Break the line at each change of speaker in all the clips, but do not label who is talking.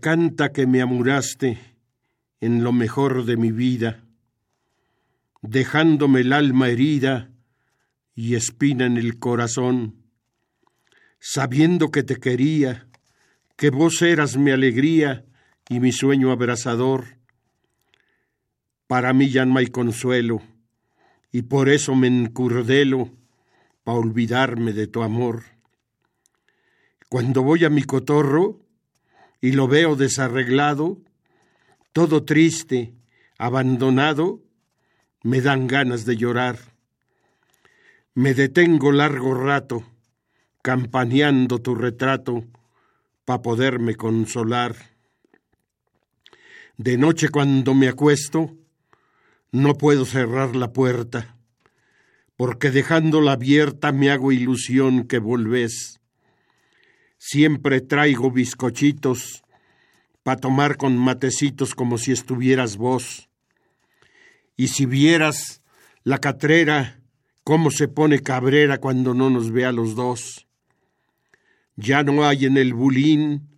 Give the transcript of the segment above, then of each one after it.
Canta que me amuraste en lo mejor de mi vida, dejándome el alma herida y espina en el corazón, sabiendo que te quería, que vos eras mi alegría y mi sueño abrasador. Para mí ya no hay consuelo, y por eso me encurdelo pa' olvidarme de tu amor. Cuando voy a mi cotorro y lo veo desarreglado, todo triste, abandonado, me dan ganas de llorar. Me detengo largo rato, campaneando tu retrato, pa' poderme consolar. De noche cuando me acuesto, no puedo cerrar la puerta, porque dejándola abierta me hago ilusión que volvés. Siempre traigo bizcochitos pa' tomar con matecitos como si estuvieras vos. Y si vieras la catrera, cómo se pone cabrera cuando no nos ve a los dos. Ya no hay en el bulín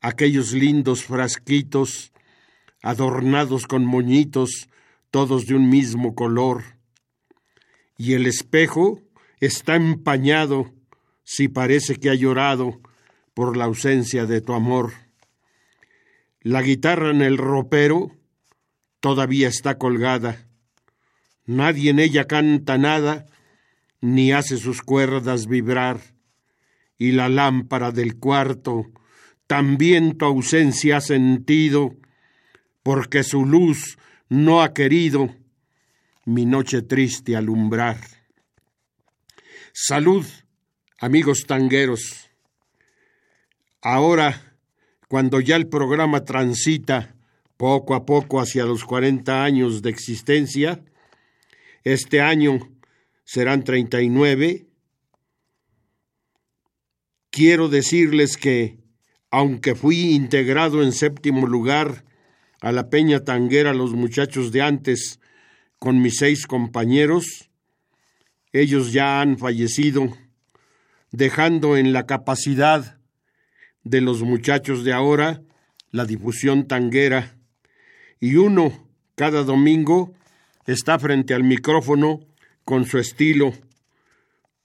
aquellos lindos frasquitos adornados con moñitos, todos de un mismo color. Y el espejo está empañado si parece que ha llorado por la ausencia de tu amor. La guitarra en el ropero todavía está colgada. Nadie en ella canta nada, ni hace sus cuerdas vibrar. Y la lámpara del cuarto también tu ausencia ha sentido, porque su luz no ha querido mi noche triste alumbrar. Salud, amigos tangueros. Ahora, cuando ya el programa transita poco a poco hacia los 40 años de existencia, este año serán 39, quiero decirles que, aunque fui integrado en séptimo lugar a la Peña Tanguera Los Muchachos de antes con mis seis compañeros, ellos ya han fallecido, dejando en la capacidad de los muchachos de ahora la difusión tanguera, y uno cada domingo está frente al micrófono con su estilo,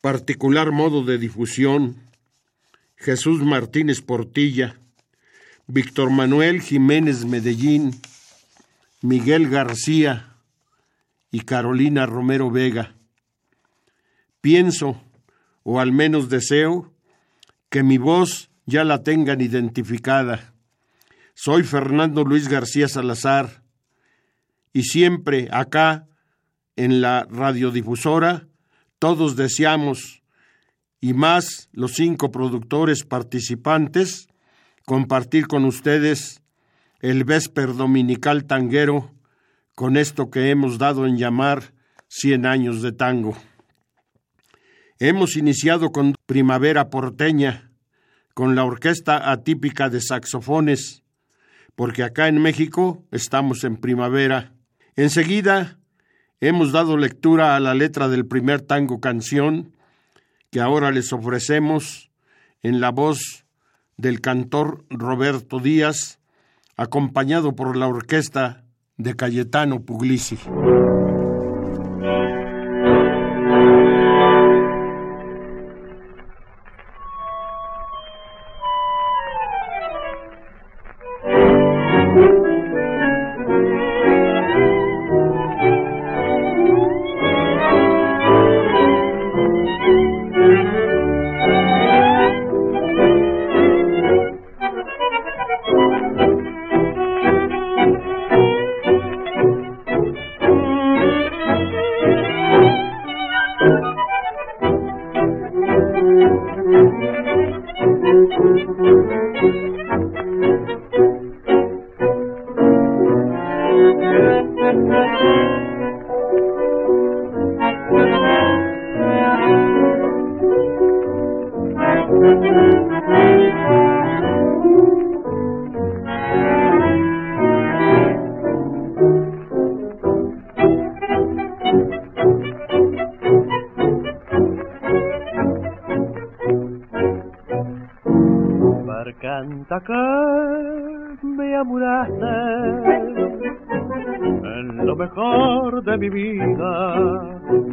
particular modo de difusión, Jesús Martínez Portilla, Víctor Manuel Jiménez Medellín, Miguel García y Carolina Romero Vega. Pienso, o al menos deseo, que mi voz ya la tengan identificada. Soy Fernando Luis García Salazar y siempre acá en la radiodifusora todos deseamos, y más los cinco productores participantes, compartir con ustedes el Vesper Dominical Tanguero con esto que hemos dado en llamar Cien años de tango. Hemos iniciado con Primavera Porteña, con la orquesta atípica de saxofones, porque acá en México estamos en primavera. Enseguida hemos dado lectura a la letra del primer tango canción que ahora les ofrecemos en la voz del cantor Roberto Díaz, acompañado por la orquesta de Cayetano Puglisi.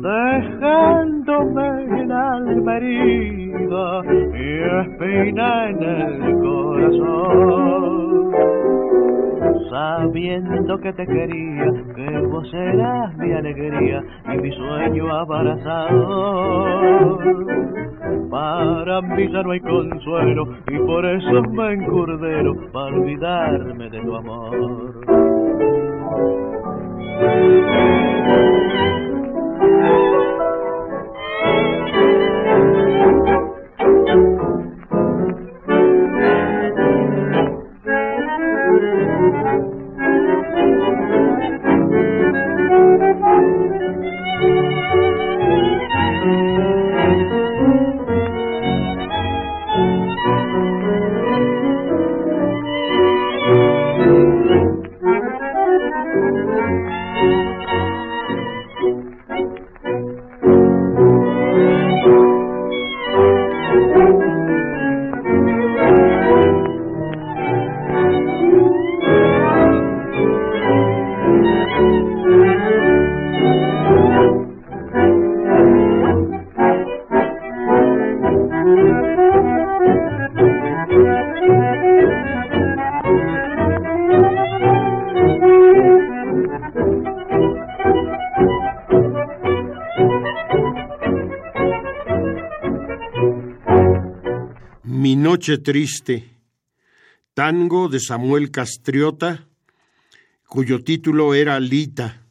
Dejándome en alma herida y espina en el corazón sabiendo que te quería, que vos eras mi alegría y mi sueño abrazado. Para mí ya no hay consuelo y por eso me encurdero para olvidarme de tu amor.
Noche Triste, tango de Samuel Castriota, cuyo título era Lita,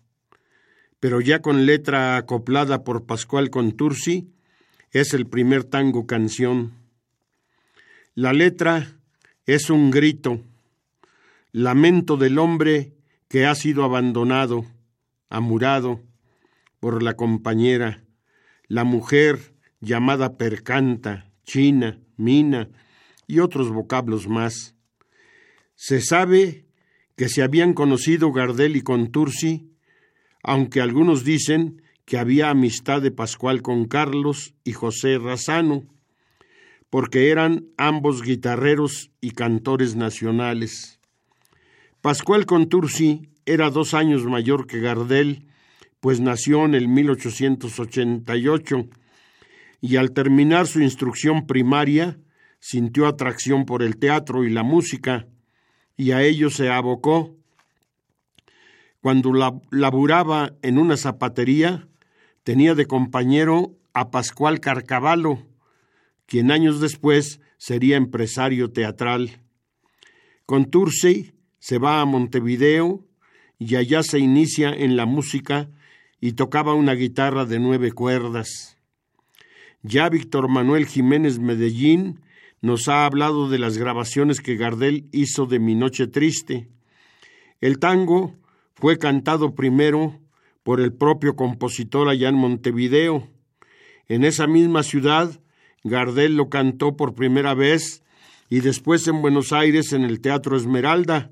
pero ya con letra acoplada por Pascual Contursi, es el primer tango canción. La letra es un grito, lamento del hombre que ha sido abandonado, amurado por la compañera, la mujer llamada percanta, china, mina, y otros vocablos más. Se sabe que se habían conocido Gardel y Contursi, aunque algunos dicen que había amistad de Pascual con Carlos y José Razano, porque eran ambos guitarreros y cantores nacionales. Pascual Contursi era dos años mayor que Gardel, pues nació en el 1888 y al terminar su instrucción primaria sintió atracción por el teatro y la música, y a ello se abocó. Cuando laburaba en una zapatería, tenía de compañero a Pascual Carcavalo, quien años después sería empresario teatral. Con Tursey se va a Montevideo y allá se inicia en la música y tocaba una guitarra de nueve cuerdas. Ya Víctor Manuel Jiménez Medellín nos ha hablado de las grabaciones que Gardel hizo de Mi Noche Triste. El tango fue cantado primero por el propio compositor allá en Montevideo. En esa misma ciudad, Gardel lo cantó por primera vez y después en Buenos Aires en el Teatro Esmeralda,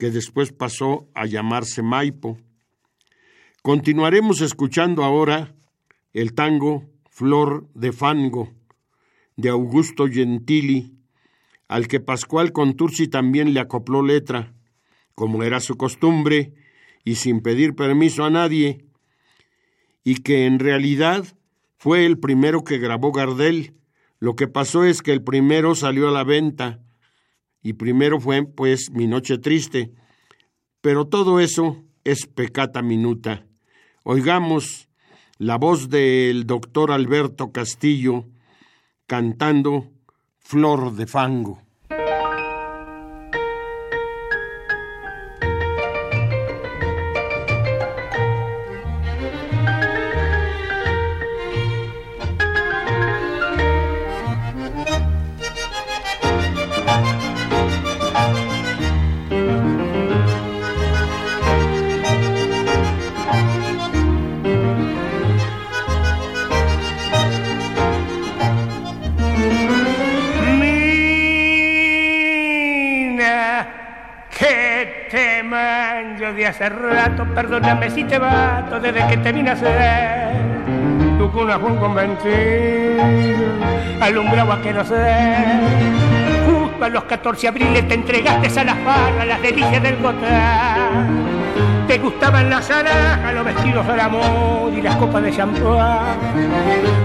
que después pasó a llamarse Maipo. Continuaremos escuchando ahora el tango Flor de Fango de Augusto Gentili, al que Pascual Contursi también le acopló letra, como era su costumbre, y sin pedir permiso a nadie, y que en realidad fue el primero que grabó Gardel. Lo que pasó es que el primero salió a la venta, y primero fue, pues, Mi Noche Triste. Pero todo eso es pecata minuta. Oigamos la voz del doctor Alberto Castillo, cantando Flor de Fango.
Perdóname si te bato desde que te vine a hacer. Tu cuna fue un convencido, alumbraba que no sé. Justo a los 14 abriles te entregaste a las farras, las delicias del gotán. Te gustaban las alhajas, los vestidos al amor y las copas de champán.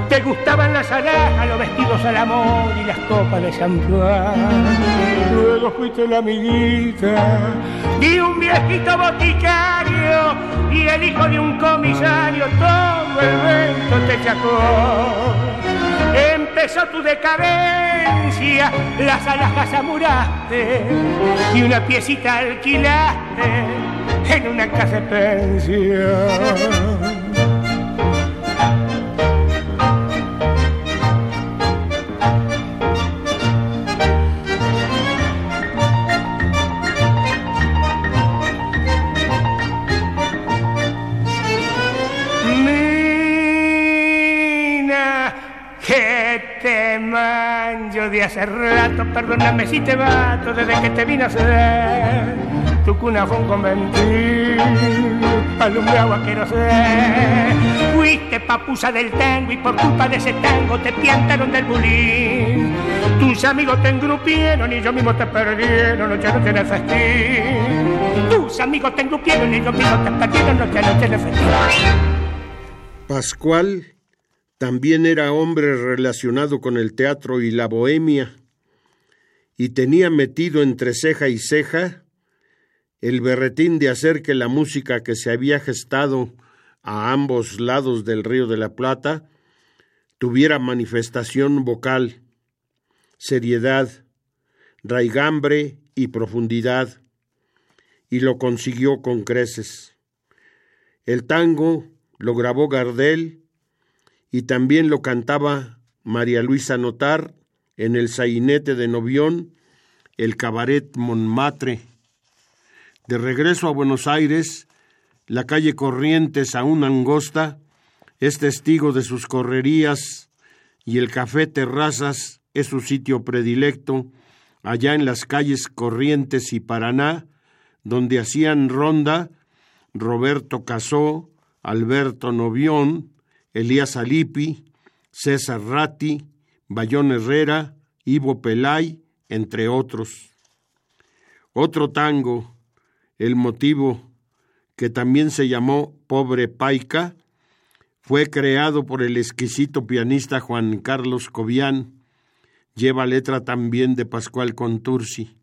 Te gustaban las alhajas, los vestidos al amor y las copas de champán. Luego fuiste la amiguita de un viejito boticario y el hijo de un comisario, todo el vento te chacó. Empezó tu decadencia, las alhajas amuraste y una piecita alquilaste en una casa de pensión. De hace rato, perdóname si te bato desde que te vine a hacer. Tu cuna fue un conventil, alumbrado a quiero ser. Fuiste papusa del tango y por culpa de ese tango te piantaron del bulín. Tus amigos te engrupieron y yo mismo te perdieron, noche en el festín. Tus amigos te engrupieron y yo mismo te perdieron, noche en el festín.
Pascual también era hombre relacionado con el teatro y la bohemia, y tenía metido entre ceja y ceja el berretín de hacer que la música que se había gestado a ambos lados del río de la Plata tuviera manifestación vocal, seriedad, raigambre y profundidad, y lo consiguió con creces. El tango lo grabó Gardel y también lo cantaba María Luisa Notar en el sainete de Novión, el cabaret Montmartre. De regreso a Buenos Aires, la calle Corrientes, aún angosta, es testigo de sus correrías y el café Terrazas es su sitio predilecto, allá en las calles Corrientes y Paraná, donde hacían ronda Roberto Casó, Alberto Novión, Elías Alipi, César Ratti, Bayón Herrera, Ivo Pelay, entre otros. Otro tango, El motivo, que también se llamó Pobre Paica, fue creado por el exquisito pianista Juan Carlos Cobian. Lleva letra también de Pascual Contursi.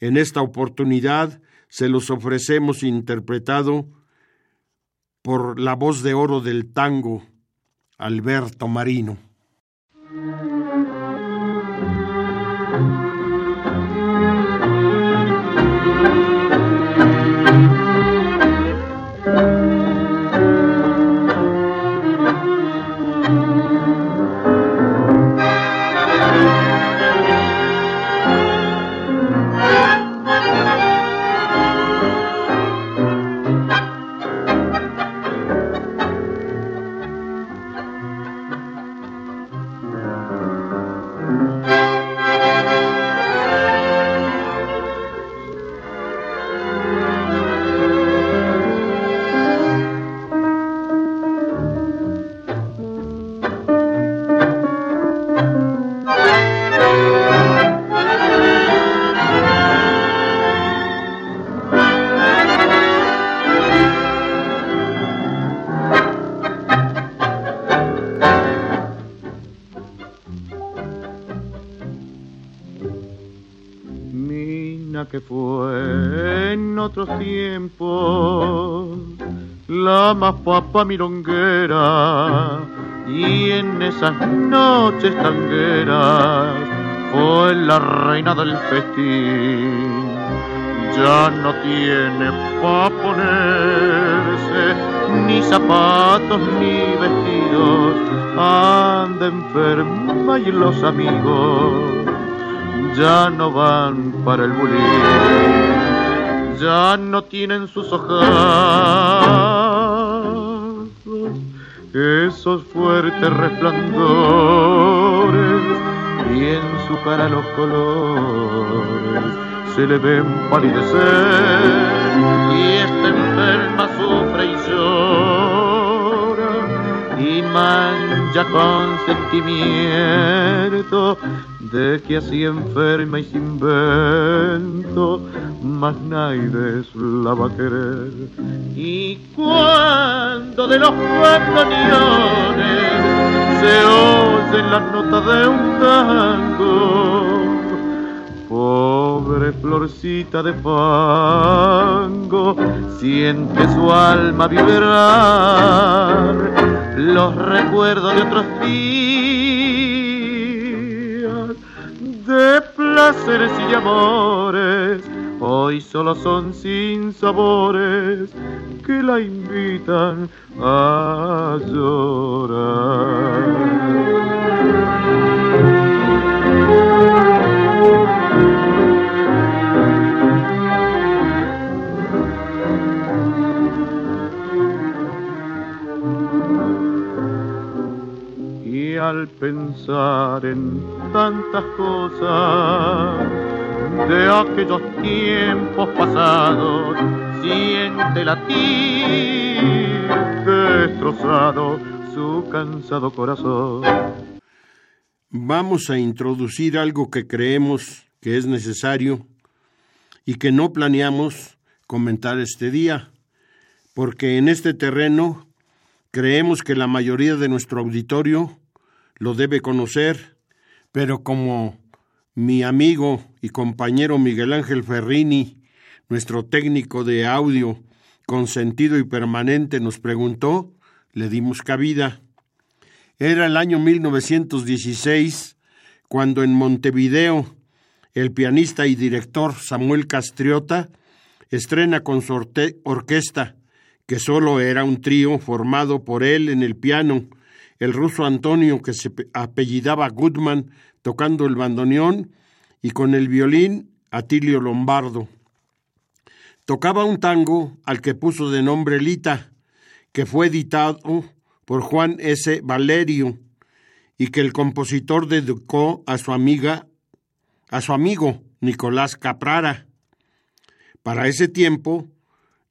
En esta oportunidad se los ofrecemos interpretado por la voz de oro del tango, Alberto Marino.
Más papa milonguera y en esas noches tangueras fue la reina del festín. Ya no tiene pa' ponerse ni zapatos ni vestidos, anda enferma y los amigos ya no van para el bulín, ya no tienen sus hojas. Esos fuertes resplandores y en su cara los colores se le ven palidecer. Y esta enferma sufre y llora y más dan ya consentimiento de que así enferma y sin vento, más nadie la va a querer. Y cuando de los bandoneones se oyen las notas de un tango, pobre florcita de fango, siente su alma vibrar los recuerdos de otros días, de placeres y de amores, hoy solo son sin sabores que la invitan a llorar. Al pensar en tantas cosas de aquellos tiempos pasados, siente latir destrozado su cansado corazón.
Vamos a introducir algo que creemos que es necesario y que no planeamos comentar este día, porque en este terreno creemos que la mayoría de nuestro auditorio lo debe conocer, pero como mi amigo y compañero Miguel Ángel Ferrini, nuestro técnico de audio consentido y permanente, nos preguntó, le dimos cabida. Era el año 1916 cuando en Montevideo el pianista y director Samuel Castriota estrena con su orquesta, que solo era un trío formado por él en el piano el ruso Antonio, que se apellidaba Goodman, tocando el bandoneón, y con el violín Atilio Lombardo. Tocaba un tango al que puso de nombre Lita, que fue editado por Juan S. Valerio y que el compositor dedicó a su amiga, a su amigo Nicolás Caprara. Para ese tiempo,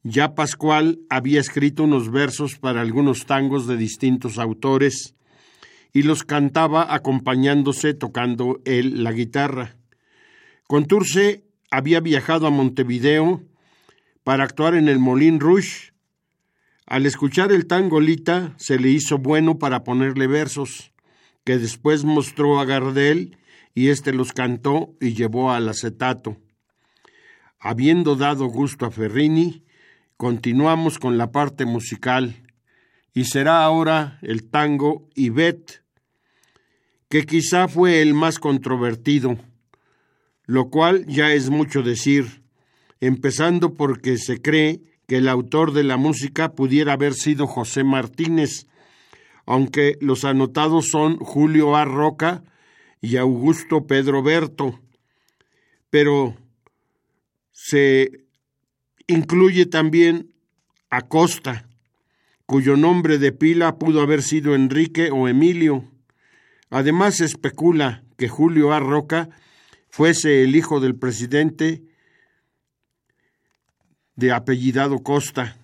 ya Pascual había escrito unos versos para algunos tangos de distintos autores y los cantaba acompañándose tocando él la guitarra. Conturce había viajado a Montevideo para actuar en el Molin Rouge. Al escuchar el tango Lita se le hizo bueno para ponerle versos, que después mostró a Gardel y éste los cantó y llevó al acetato. Habiendo dado gusto a Ferrini, Continuamos con la parte musical y será ahora el tango Ibet, que quizá fue el más controvertido, lo cual ya es mucho decir, empezando porque se cree que el autor de la música pudiera haber sido José Martínez, aunque los anotados son Julio A. Roca y Augusto Pedro Berto, pero se incluye también Acosta, cuyo nombre de pila pudo haber sido Enrique o Emilio. Además se especula que Julio A. Roca fuese el hijo del presidente de apellidado Costa.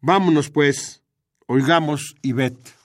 Vámonos pues, oigamos Ivette.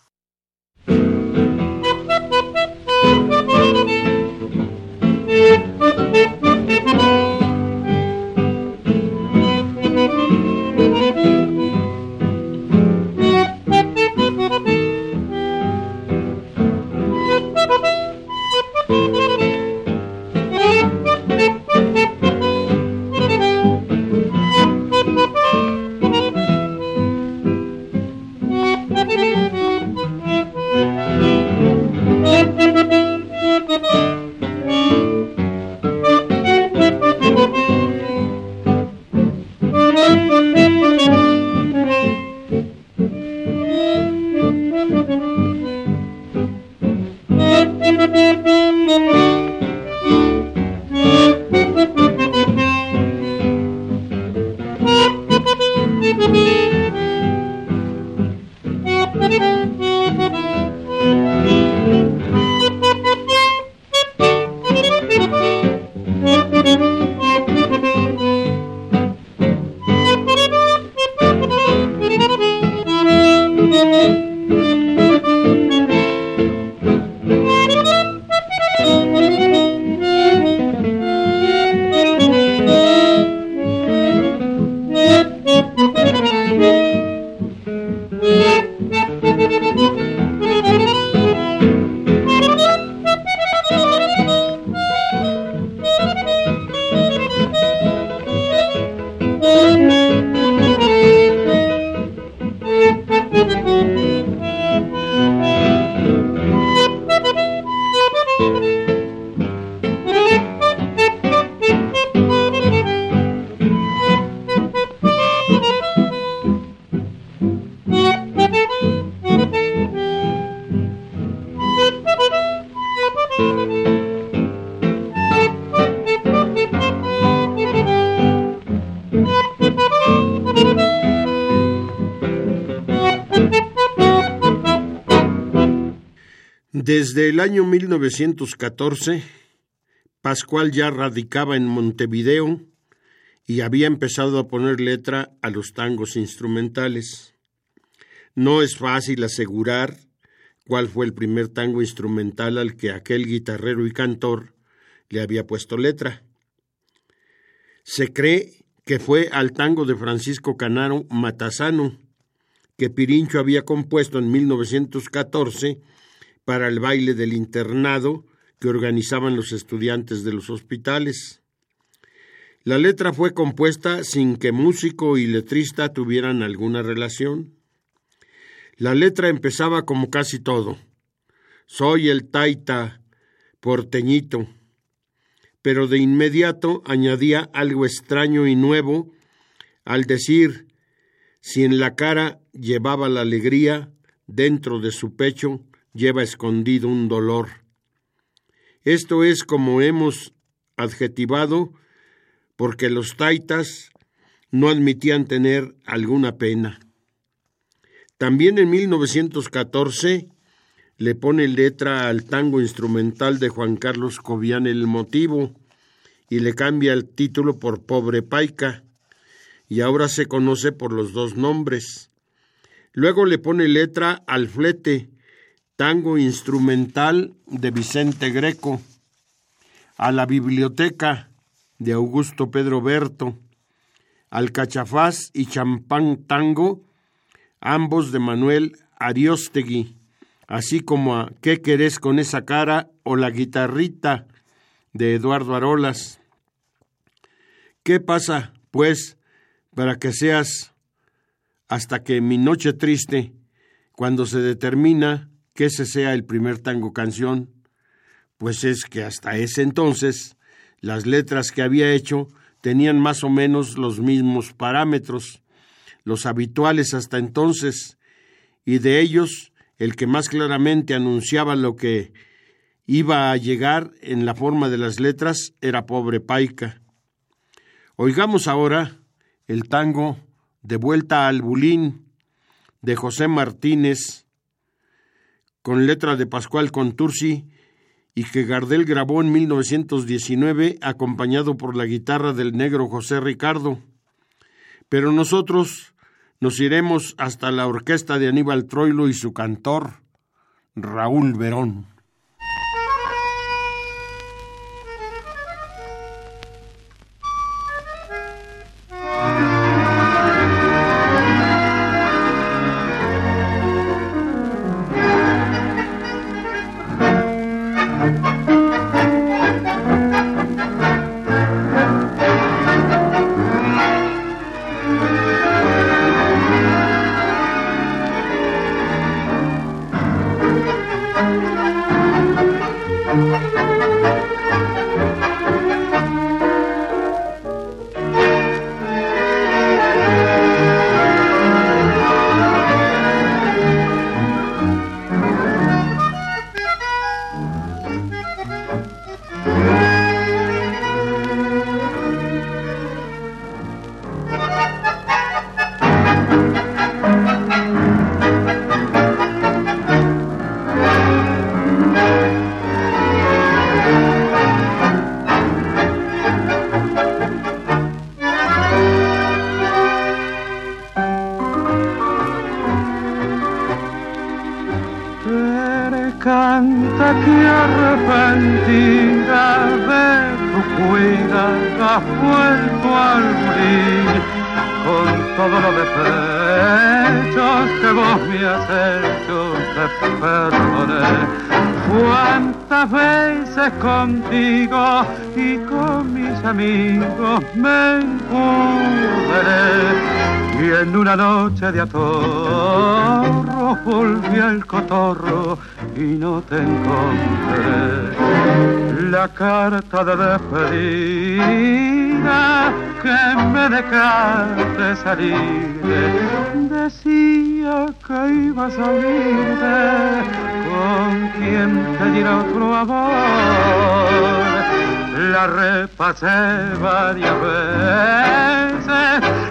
Desde el año 1914, Pascual ya radicaba en Montevideo y había empezado a poner letra a los tangos instrumentales. No es fácil asegurar cuál fue el primer tango instrumental al que aquel guitarrero y cantor le había puesto letra. Se cree que fue al tango de Francisco Canaro Matasano, que Pirincho había compuesto en 1914 para el baile del internado que organizaban los estudiantes de los hospitales. La letra fue compuesta sin que músico y letrista tuvieran alguna relación. La letra empezaba como casi todo. Soy el taita porteñito, pero de inmediato añadía algo extraño y nuevo al decir si en la cara llevaba la alegría, dentro de su pecho lleva escondido un dolor. Esto es como hemos adjetivado porque los taitas no admitían tener alguna pena. También en 1914 le pone letra al tango instrumental de Juan Carlos Cobian El Motivo y le cambia el título por Pobre Paica, y ahora se conoce por los dos nombres. Luego le pone letra al flete, tango instrumental de Vicente Greco, a la biblioteca de Augusto Pedro Berto, al cachafaz y champán tango, ambos de Manuel Ariostegui, así como a ¿Qué querés con esa cara? o la guitarrita de Eduardo Arolas. ¿Qué pasa, pues, para que seas hasta que mi noche triste, cuando se determina que ese sea el primer tango canción, pues es que hasta ese entonces las letras que había hecho tenían más o menos los mismos parámetros, los habituales hasta entonces, y de ellos el que más claramente anunciaba lo que iba a llegar en la forma de las letras era Pobre Paica. Oigamos ahora el tango De vuelta al Bulín de José Martínez, con letra de Pascual Contursi y que Gardel grabó en 1919 acompañado por la guitarra del negro José Ricardo. Pero nosotros nos iremos hasta la orquesta de Aníbal Troilo y su cantor, Raúl Verón. De carta de despedida que me dejaste salir decía que ibas a unirte con quien te diera otro amor. La repasé varias veces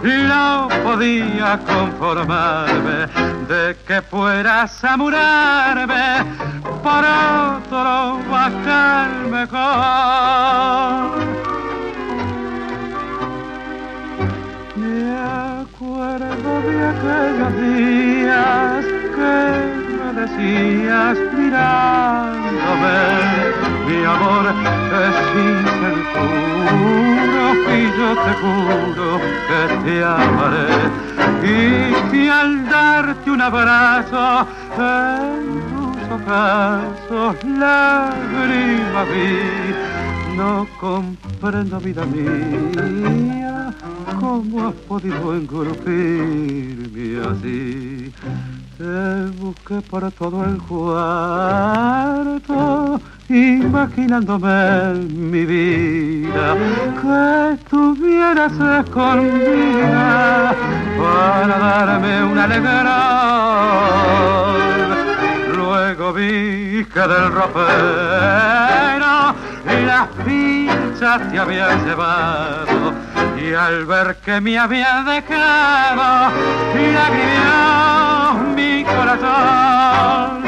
no podía conformarme
de que fueras a murarme por otro bajar mejor. Me acuerdo de aquellos días que me decías mirándome, mi amor es inseguro y yo te juro que te amaré y que al darte un abrazo en tus ojos lágrimas vi. No comprendo, vida mía, cómo has podido engulfirme así. Te busqué por todo el cuarto, imaginándome mi vida, que estuvieras escondida para darme una alegrón. Luego vi que del ropero las pinchas te habían llevado y al ver que me había dejado lagrimeó mi corazón.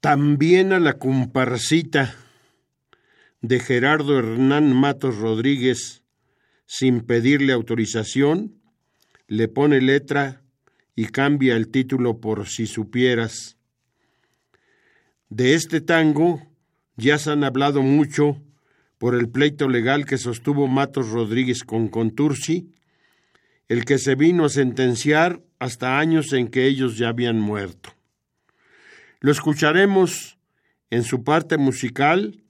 También a la comparcita de Gerardo Hernán Matos Rodríguez, sin pedirle autorización, le pone letra y cambia el título por Si supieras. De este tango ya se han hablado mucho por el pleito legal que sostuvo Matos Rodríguez con Contursi, el que se vino a sentenciar hasta años en que ellos ya habían muerto. Lo escucharemos en su parte musical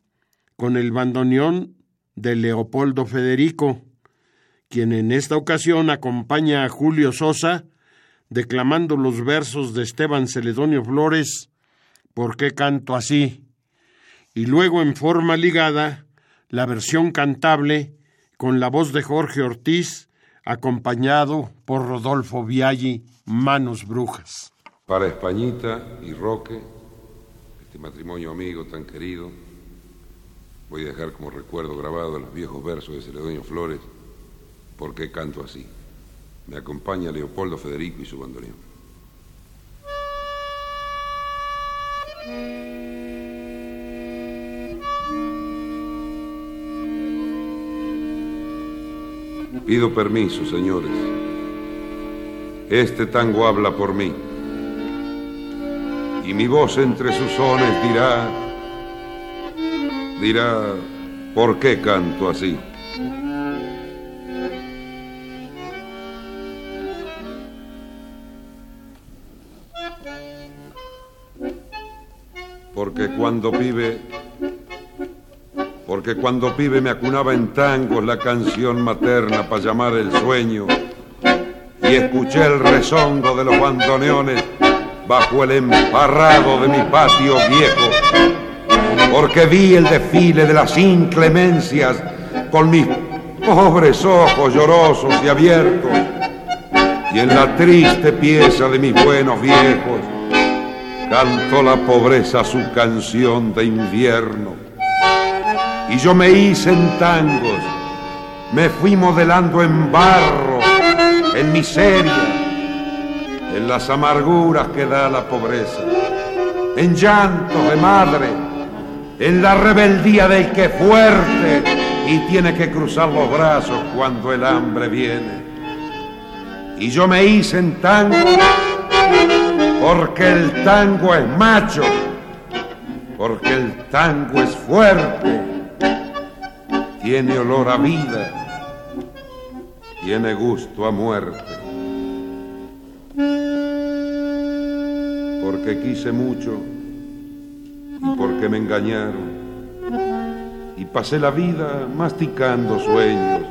con el bandoneón de Leopoldo Federico, quien en esta ocasión acompaña a Julio Sosa declamando los versos de Esteban Celedonio Flores, ¿Por qué canto así? Y luego en forma ligada la versión cantable con la voz de Jorge Ortiz, acompañado por Rodolfo Viaggi, Manos Brujas.
Para Españita y Roque, este matrimonio amigo tan querido, voy a dejar como recuerdo grabado los viejos versos de Celedonio Flores, ¿Por qué canto así? Me acompaña Leopoldo Federico y su bandoneón. Pido permiso, señores. Este tango habla por mí. Y mi voz entre sus sones dirá, dirá, ¿por qué canto así? Porque cuando pibe porque cuando pibe me acunaba en tangos la canción materna para llamar el sueño y escuché el rezongo de los bandoneones bajo el emparrado de mi patio viejo, porque vi el desfile de las inclemencias con mis pobres ojos llorosos y abiertos, y en la triste pieza de mis buenos viejos cantó la pobreza su canción de invierno y yo me hice en tangos, me fui modelando en barro, en miseria, en las amarguras que da la pobreza, en llanto de madre, en la rebeldía del que fuerte y tiene que cruzar los brazos cuando el hambre viene. Y yo me hice en tango porque el tango es macho, porque el tango es fuerte tiene olor a vida, tiene gusto a muerte. Porque quise mucho y porque me engañaron y pasé la vida masticando sueños.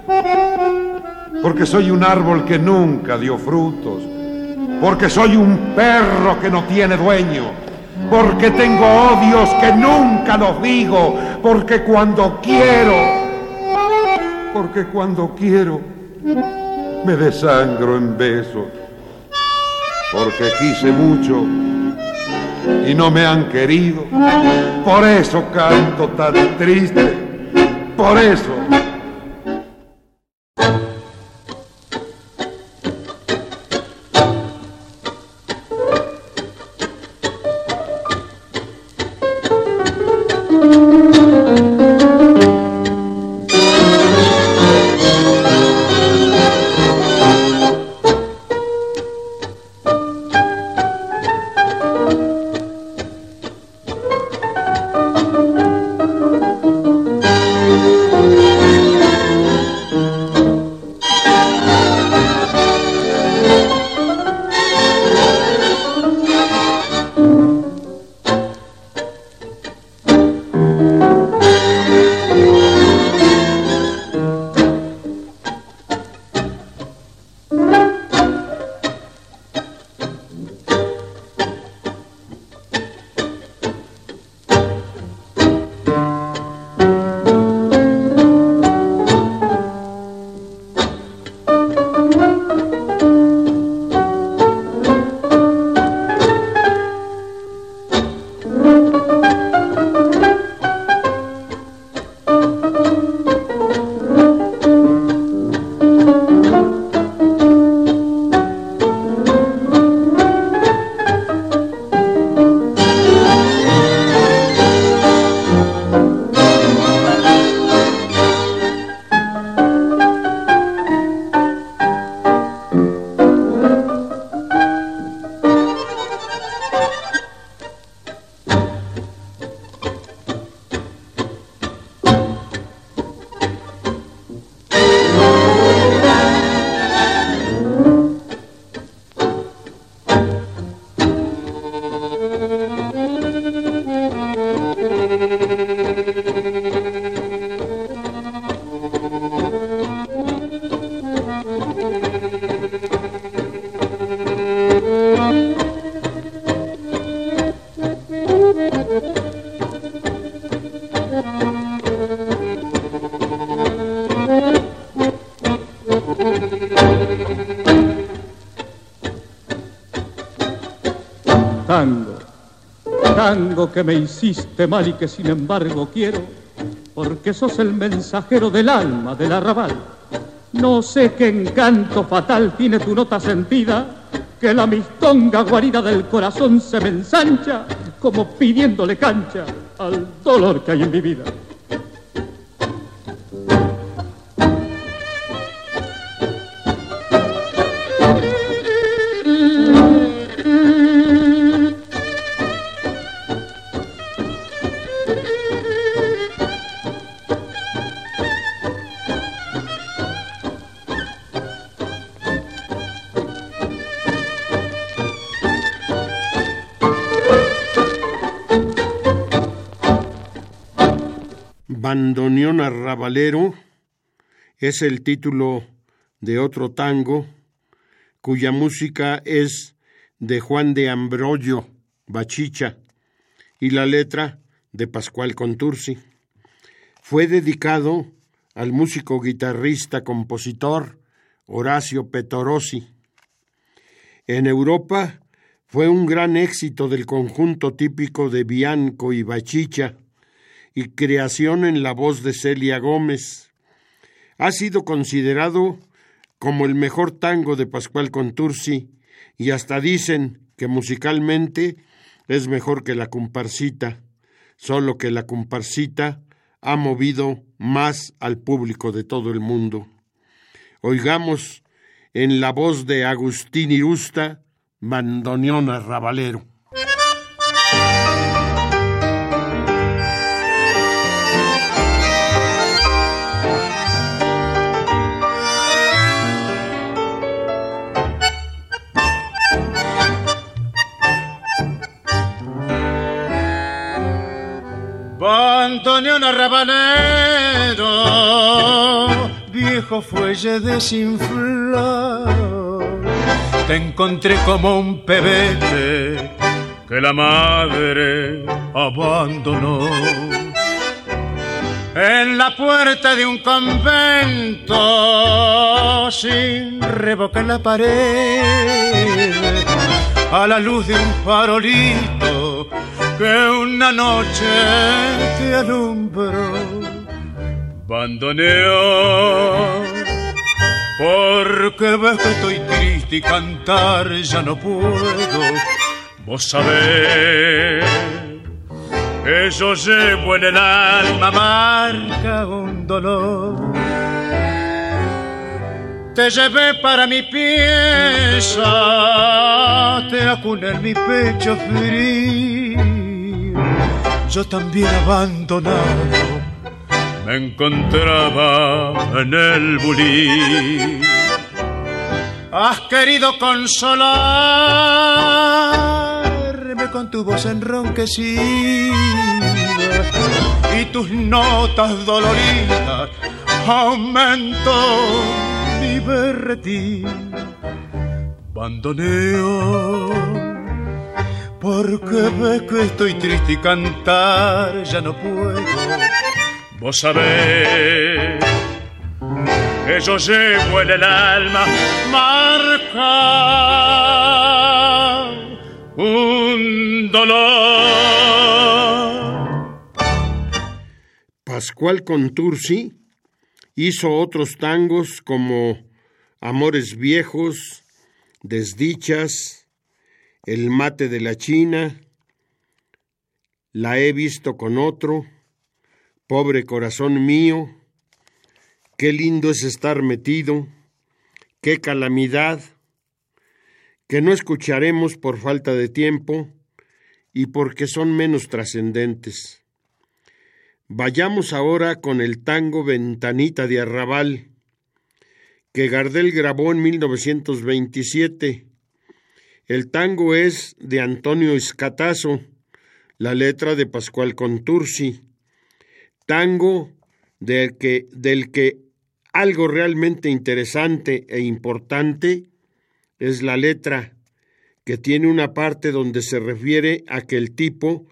Porque soy un árbol que nunca dio frutos. Porque soy un perro que no tiene dueño. Porque tengo odios que nunca los digo. Porque cuando quiero porque cuando quiero me desangro en besos, porque quise mucho y no me han querido, por eso canto tan triste, por eso.
Que me hiciste mal y que sin embargo quiero, porque sos el mensajero del alma del arrabal. No sé qué encanto fatal tiene tu nota sentida, que la mistonga guarida del corazón se me ensancha como pidiéndole cancha al dolor que hay en mi vida.
Arrabalero es el título de otro tango cuya música es de Juan de Ambrogio Bachicha y la letra de Pascual Contursi. Fue dedicado al músico guitarrista compositor Horacio Petorosi. En Europa fue un gran éxito del conjunto típico de Bianco y Bachicha y creación en la voz de Celia Gómez. Ha sido considerado como el mejor tango de Pascual Contursi y hasta dicen que musicalmente es mejor que la comparsita, solo que la comparsita ha movido más al público de todo el mundo. Oigamos en la voz de Agustín Irusta, Bandoneón Arrabalero.
Antonio Rabanero, viejo fuelle desinflado, te encontré como un pebete que la madre abandonó. En la puerta de un convento, sin revocar la pared, a la luz de un farolito que una noche te alumbró. Bandoneo, porque ves que estoy triste y cantar ya no puedo. Vos sabés que yo llevo en el alma marca un dolor. Te llevé para mi pieza, te acuné en mi pecho frío yo también abandonado me encontraba en el bulí. Has querido consolarme con tu voz enronquecida y tus notas doloridas aumentó mi berretín. Bandoneo porque ves que estoy triste y cantar ya no puedo. Vos sabés que yo llevo en el alma marca un dolor.
Pascual Contursi hizo otros tangos como Amores Viejos, Desdichas, el mate de la China, la he visto con otro, pobre corazón mío, qué lindo es estar metido, qué calamidad, que no escucharemos por falta de tiempo y porque son menos trascendentes. Vayamos ahora con el tango Ventanita de Arrabal, que Gardel grabó en 1927 el tango es de Antonio Escatazo, la letra de Pascual Contursi. Tango del que, del que algo realmente interesante e importante es la letra, que tiene una parte donde se refiere a que el tipo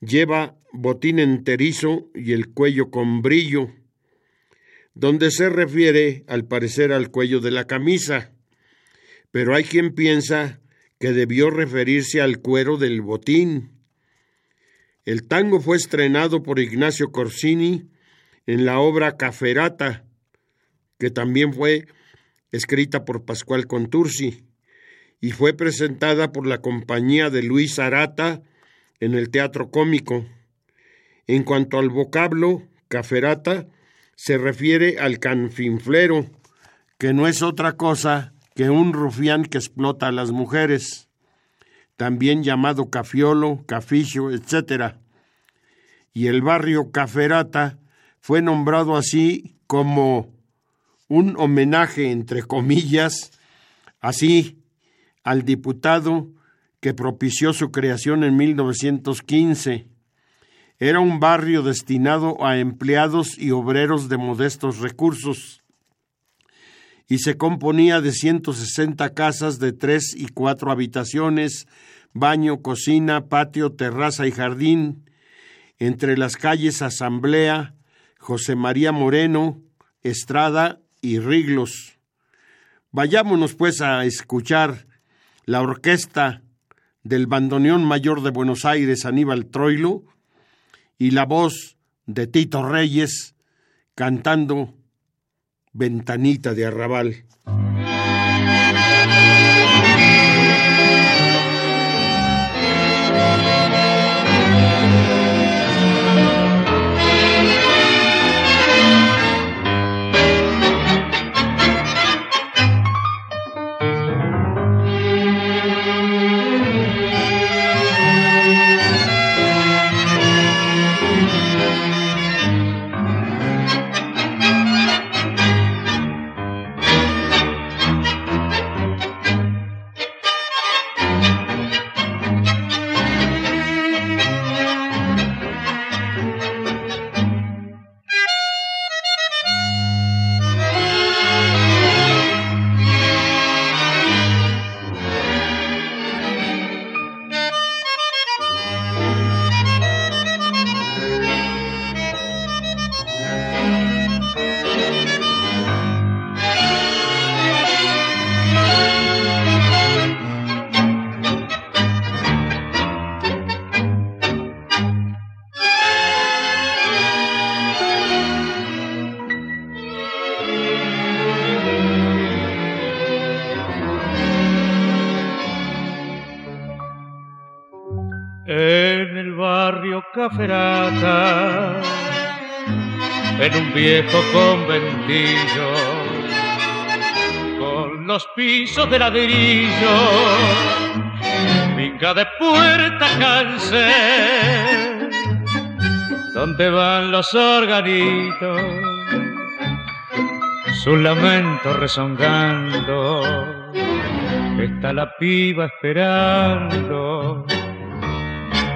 lleva botín enterizo y el cuello con brillo, donde se refiere al parecer al cuello de la camisa, pero hay quien piensa que debió referirse al cuero del botín. El tango fue estrenado por Ignacio Corsini en la obra Caferata, que también fue escrita por Pascual Contursi y fue presentada por la compañía de Luis Arata en el Teatro Cómico. En cuanto al vocablo, caferata se refiere al canfinflero, que no es otra cosa que un rufián que explota a las mujeres, también llamado cafiolo, caficio, etc. Y el barrio Caferata fue nombrado así como un homenaje, entre comillas, así al diputado que propició su creación en 1915. Era un barrio destinado a empleados y obreros de modestos recursos y se componía de 160 casas de tres y cuatro habitaciones, baño, cocina, patio, terraza y jardín, entre las calles Asamblea, José María Moreno, Estrada y Riglos. Vayámonos pues a escuchar la orquesta del bandoneón mayor de Buenos Aires, Aníbal Troilo, y la voz de Tito Reyes cantando Ventanita de Arrabal.
Conventillo con los pisos de ladrillo, finca de puerta cáncer, donde van los organitos, su lamento rezongando, está la piba esperando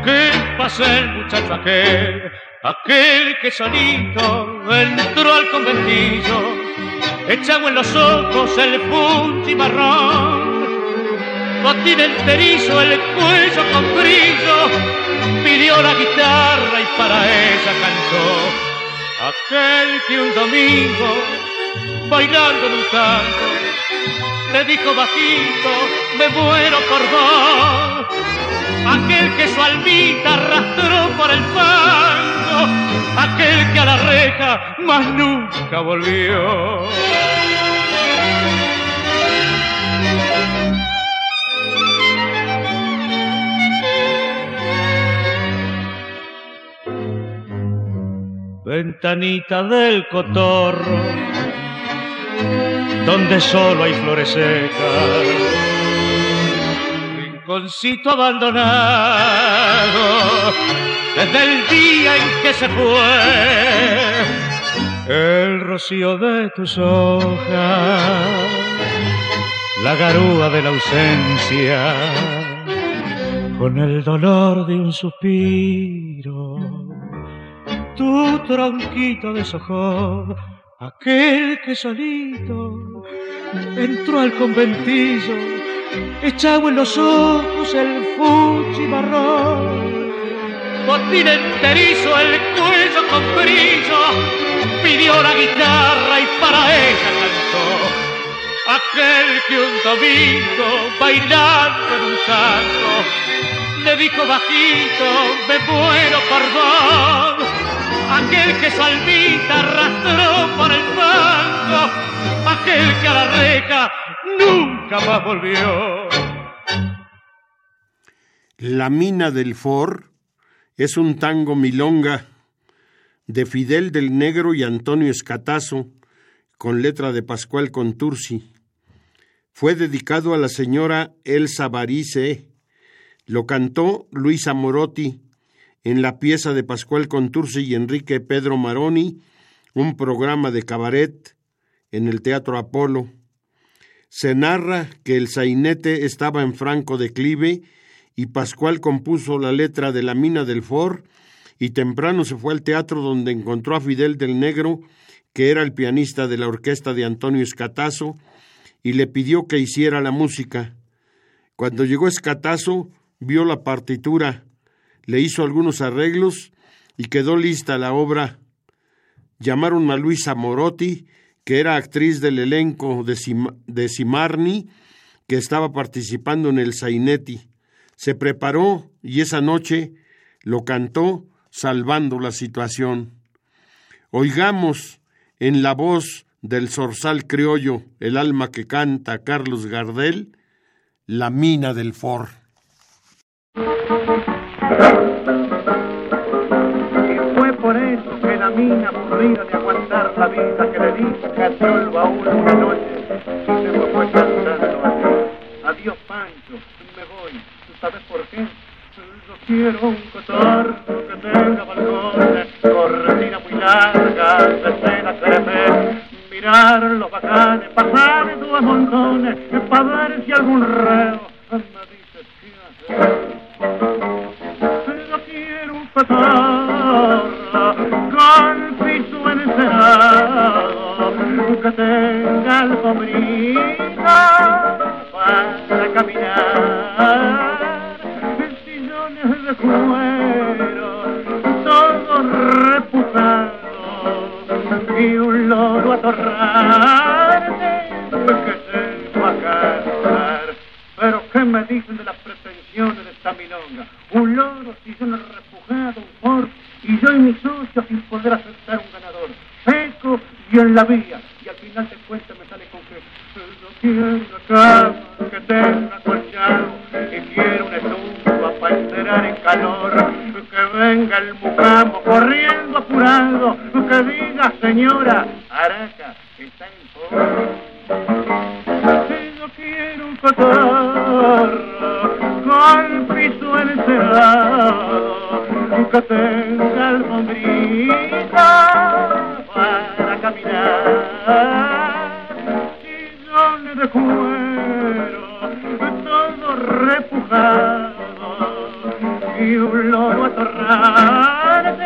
¿Qué pasa el muchacho aquel? Aquel que solito entró al conventillo, echado en los ojos el punchi marrón, botín enterizo, el cuello con brillo, pidió la guitarra y para ella cantó. Aquel que un domingo, bailando en un canto, le dijo bajito, me muero por vos aquel que su almita arrastró por el fango, aquel que a la reja más nunca volvió. Ventanita del cotorro, donde solo hay flores secas. Rinconcito abandonado desde el día en que se fue el rocío de tus hojas, la garúa de la ausencia, con el dolor de un suspiro, tu tronquito deshojó, aquel que solito entró al conventillo echado en los ojos el fuchi marrón,
botín enterizo, el cuello con brillo, pidió la guitarra y para ella cantó. Aquel que un domingo bailando en un santo le dijo bajito, me muero por vos. Aquel que su almita arrastró por el banco, aquel que a la reja nunca más volvió.
La mina del For es un tango milonga de Fidel del Negro y Antonio Escatazo, con letra de Pascual Contursi. Fue dedicado a la señora Elsa Barice. Lo cantó Luisa Morotti en la pieza de Pascual Contursi y Enrique Pedro Maroni, un programa de cabaret en el Teatro Apolo. Se narra que el sainete estaba en franco declive y Pascual compuso la letra de La Mina del For y temprano se fue al teatro donde encontró a Fidel del Negro, que era el pianista de la orquesta de Antonio Escatazo, y le pidió que hiciera la música. Cuando llegó Escatazo, vio la partitura, le hizo algunos arreglos y quedó lista la obra. Llamaron a Luisa Morotti, que era actriz del elenco de, Simarni, que estaba participando en el Sainetti se preparó y esa noche lo cantó salvando la situación. Oigamos en la voz del zorzal criollo, el alma que canta Carlos Gardel, la mina del For.
Y fue por eso que la mina aburrida de aguantar la vida que le di, cayó el baúl una noche se me fue cantando así. Adiós Pancho, me voy ¿Sabes por qué? Yo quiero un cotorro que tenga balcones, cortina muy larga, de seda crepe, mirar los bacanes, pasar dos montones, para ver si algún reo me dice qué hacer. Con piso encerado, que tenga alfombrita para caminar de cuero, todo repujado, y un loro atorrante que se va a casar. Pero ¿qué me dicen de las pretensiones de esta milonga? Un loro, si yo no un por, y yo y mi socio sin poder aceptar un ganador. Seco y en la vía, y al final de cuentas me sale con que yo quiero cama que tenga colchado y quiero una estufa para enterar en calor. Que venga el mucamo corriendo apurado, que diga señora Araca, está en Si yo quiero un cotorro con piso encerrado, que tenga alfombrita para caminar de cuero, todo repujado, y un loro atorrante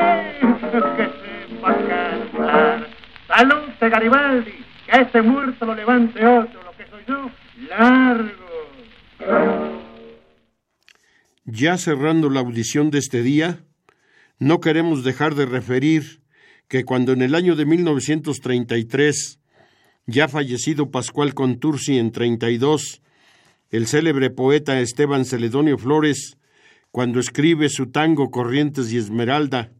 que sepa cantar. Salud de Garibaldi, que a este muerto lo levante otro, lo que soy yo, largo.
Ya cerrando la audición de este día, no queremos dejar de referir que cuando en el año de 1933 ya fallecido Pascual Contursi en 32, el célebre poeta Esteban Celedonio Flores, cuando escribe su tango Corrientes y Esmeralda,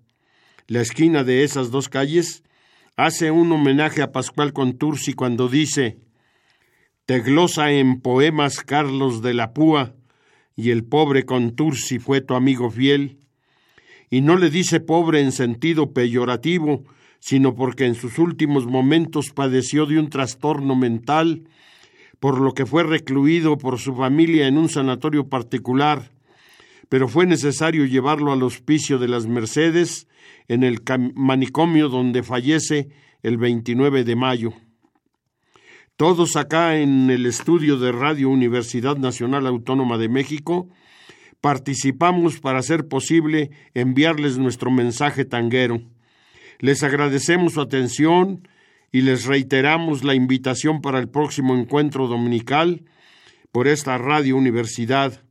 la esquina de esas dos calles, hace un homenaje a Pascual Contursi cuando dice, te glosa en poemas Carlos de la Púa, y el pobre Contursi fue tu amigo fiel, y no le dice pobre en sentido peyorativo, sino porque en sus últimos momentos padeció de un trastorno mental, por lo que fue recluido por su familia en un sanatorio particular, pero fue necesario llevarlo al hospicio de las Mercedes, en el manicomio donde fallece el 29 de mayo. Todos acá en el estudio de Radio Universidad Nacional Autónoma de México participamos para hacer posible enviarles nuestro mensaje tanguero. Les agradecemos su atención y les reiteramos la invitación para el próximo encuentro dominical por esta Radio Universidad.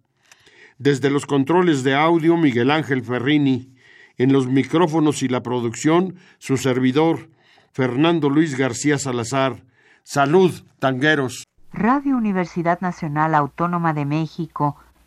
Desde los controles de audio, Miguel Ángel Ferrini, En los micrófonos y la producción, su servidor, Fernando Luis García Salazar. Salud, tangueros.
Radio Universidad Nacional Autónoma de México